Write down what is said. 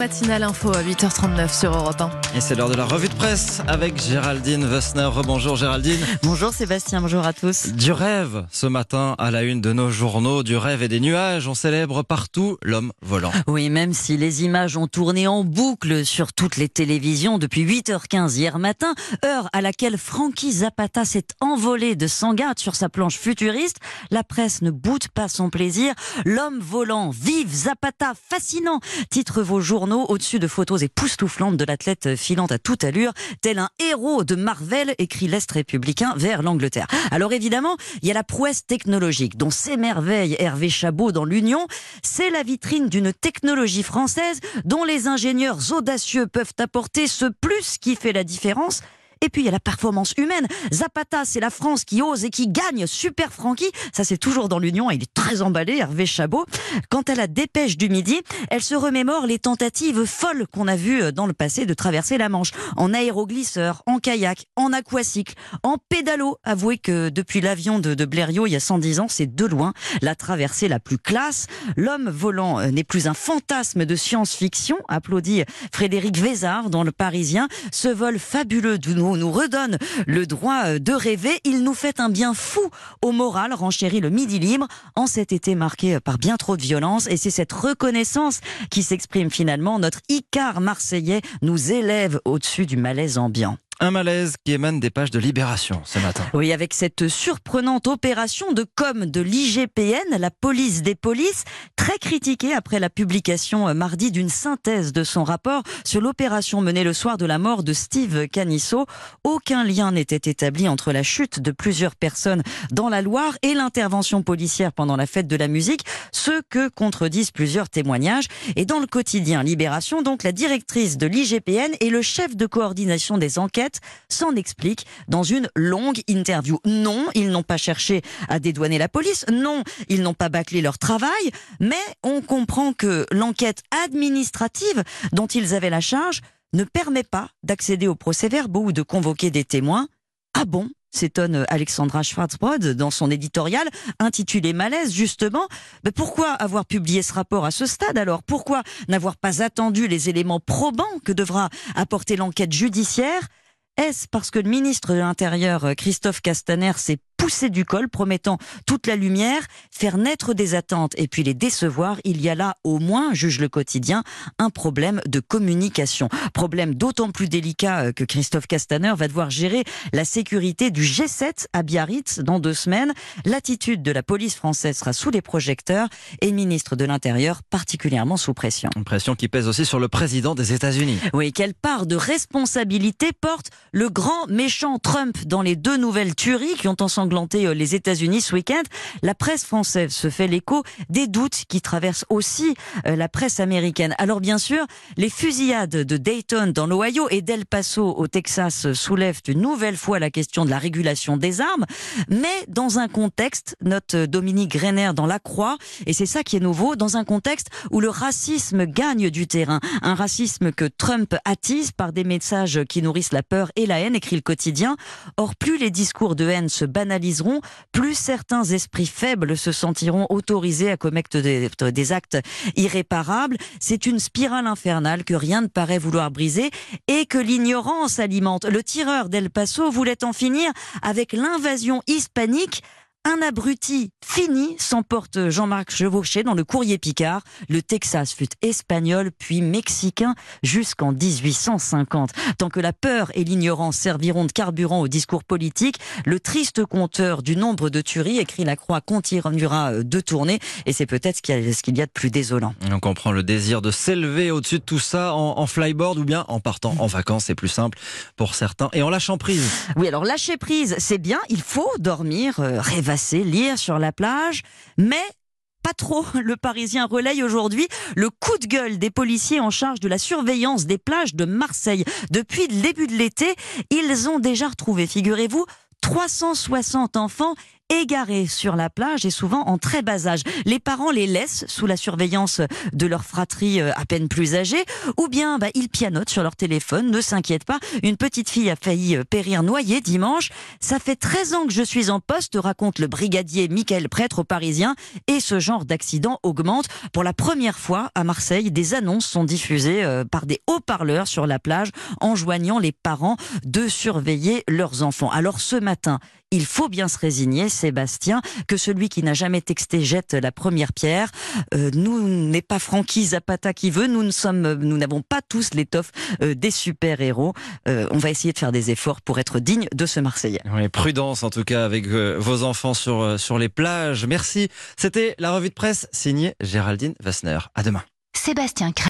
Matinale info à 8h39 sur Europe 1. Et c'est l'heure de la revue de presse avec Géraldine Wessner. Rebonjour Géraldine. Bonjour Sébastien, bonjour à tous. Du rêve ce matin à la une de nos journaux, du rêve et des nuages. On célèbre partout l'homme volant. Oui, même si les images ont tourné en boucle sur toutes les télévisions depuis 8h15 hier matin, heure à laquelle Frankie Zapata s'est envolé de Sangatte sur sa planche futuriste, la presse ne boude pas son plaisir. L'homme volant, vive Zapata, fascinant, titre vos journaux au-dessus de photos époustouflantes de l'athlète filant à toute allure, tel un héros de Marvel, écrit l'Est républicain vers l'Angleterre. Alors évidemment, il y a la prouesse technologique dont s'émerveille Hervé Chabot dans l'Union. C'est la vitrine d'une technologie française dont les ingénieurs audacieux peuvent apporter ce plus qui fait la différence et puis il y a la performance humaine. Zapata, c'est la France qui ose et qui gagne. Super Francky, ça c'est toujours dans l'Union. Il est très emballé, Hervé Chabot. Quant à la dépêche du midi, elle se remémore les tentatives folles qu'on a vues euh, dans le passé de traverser la Manche. En aéroglisseur, en kayak, en aquacycle, en pédalo. Avouez que depuis l'avion de, Blériot il y a 110 ans, c'est de loin la traversée la plus classe. L'homme volant euh, n'est plus un fantasme de science-fiction, applaudit Frédéric Vézard dans Le Parisien. Ce vol fabuleux de nous nous redonne le droit euh, de rêver. Il nous fait un bien fou au moral, renchérit le Midi Libre, en cet été marqué euh, par bien trop de violence. Et c'est cette reconnaissance qui s'exprime finalement. Notre Icar marseillais nous élève au-dessus du malaise ambiant. Un malaise qui émane des pages de Libération ce matin. Oui, avec cette surprenante opération de com de l'IGPN, la police des polices, très critiquée après la publication euh, mardi d'une synthèse de son rapport sur l'opération menée le soir de la mort de Steve Canisso. Aucun lien n'était établi entre la chute de plusieurs personnes dans la Loire et l'intervention policière pendant la fête de la musique, ce que contredisent plusieurs témoignages. Et dans le quotidien Libération, donc la directrice de l'IGPN et le chef de coordination des enquêtes s'en explique dans une longue interview. Non, ils n'ont pas cherché à dédouaner la police. Non, ils n'ont pas bâclé leur travail. Mais on comprend que l'enquête administrative dont ils avaient la charge ne permet pas d'accéder au procès-verbaux ou de convoquer des témoins. Ah bon s'étonne Alexandra Schwarzbrod dans son éditorial intitulé Malaise, justement. Mais pourquoi avoir publié ce rapport à ce stade alors? Pourquoi n'avoir pas attendu les éléments probants que devra apporter l'enquête judiciaire? Est-ce parce que le ministre de l'Intérieur, Christophe Castaner, s'est pousser du col, promettant toute la lumière, faire naître des attentes et puis les décevoir, il y a là au moins, juge le quotidien, un problème de communication. Problème d'autant plus délicat euh, que Christophe Castaner va devoir gérer la sécurité du G7 à Biarritz dans deux semaines. L'attitude de la police française sera sous les projecteurs et ministre de l'Intérieur particulièrement sous pression. Une pression qui pèse aussi sur le président des États-Unis. Oui, quelle part de responsabilité porte le grand méchant Trump dans les deux nouvelles tueries qui ont ensemble euh, les États-Unis ce week-end, la presse française se fait l'écho des doutes qui traversent aussi euh, la presse américaine. Alors bien sûr, les fusillades de Dayton dans l'Ohio et d'El Paso au Texas soulèvent une nouvelle fois la question de la régulation des armes, mais dans un contexte, note Dominique Greiner dans La Croix, et c'est ça qui est nouveau, dans un contexte où le racisme gagne du terrain, un racisme que Trump attise par des messages qui nourrissent la peur et la haine, écrit le quotidien. Or, plus les discours de haine se banalisent, plus certains esprits faibles se sentiront autorisés à commettre des, actes irréparables. C'est une spirale infernale que rien ne paraît vouloir briser et que l'ignorance alimente. Le tireur d'El Paso voulait en finir avec l'invasion hispanique un abruti fini, s'emporte Jean-Marc Chevauché dans le courrier Picard. Le Texas fut espagnol puis mexicain jusqu'en 1850. Tant que la peur et l'ignorance serviront de carburant au discours politique, le triste compteur du nombre de tueries, écrit la Croix, continuera de tourner et c'est peut-être ce qu'il y a de plus désolant. On comprend le désir de s'élever au-dessus de tout ça en, en, flyboard ou bien en partant en vacances, c'est plus simple pour certains et en lâchant prise. Oui, alors lâcher prise, c'est bien, il faut dormir, euh, rêver lire sur la plage, mais pas trop. Le Parisien relaye aujourd'hui le coup de gueule des policiers en charge de la surveillance des plages de Marseille. Depuis le début de l'été, ils ont déjà retrouvé, figurez-vous, 360 enfants égarés sur la plage et souvent en très bas âge. Les parents les laissent sous la surveillance de leur fratrie euh, à peine plus âgée ou bien bah, ils pianotent sur leur téléphone, ne s'inquiète pas. Une petite fille a failli euh, périr noyée dimanche. Ça fait 13 ans que je suis en poste, raconte le brigadier Michael Prêtre au Parisien et ce genre d'accident augmente. Pour la première fois à Marseille, des annonces sont diffusées euh, par des haut-parleurs sur la plage enjoignant les parents de surveiller leurs enfants. Alors ce matin, il faut bien se résigner, Sébastien, que celui qui n'a jamais texté jette la première pierre. Euh, nous n'est pas Francky Zapata qui veut. Nous ne sommes, nous n'avons pas tous l'étoffe euh, des super héros. Euh, on va essayer de faire des efforts pour être digne de ce Marseillais. Oui, prudence en tout cas avec euh, vos enfants sur euh, sur les plages. Merci. C'était la revue de presse signée Géraldine Vassner. À demain. Sébastien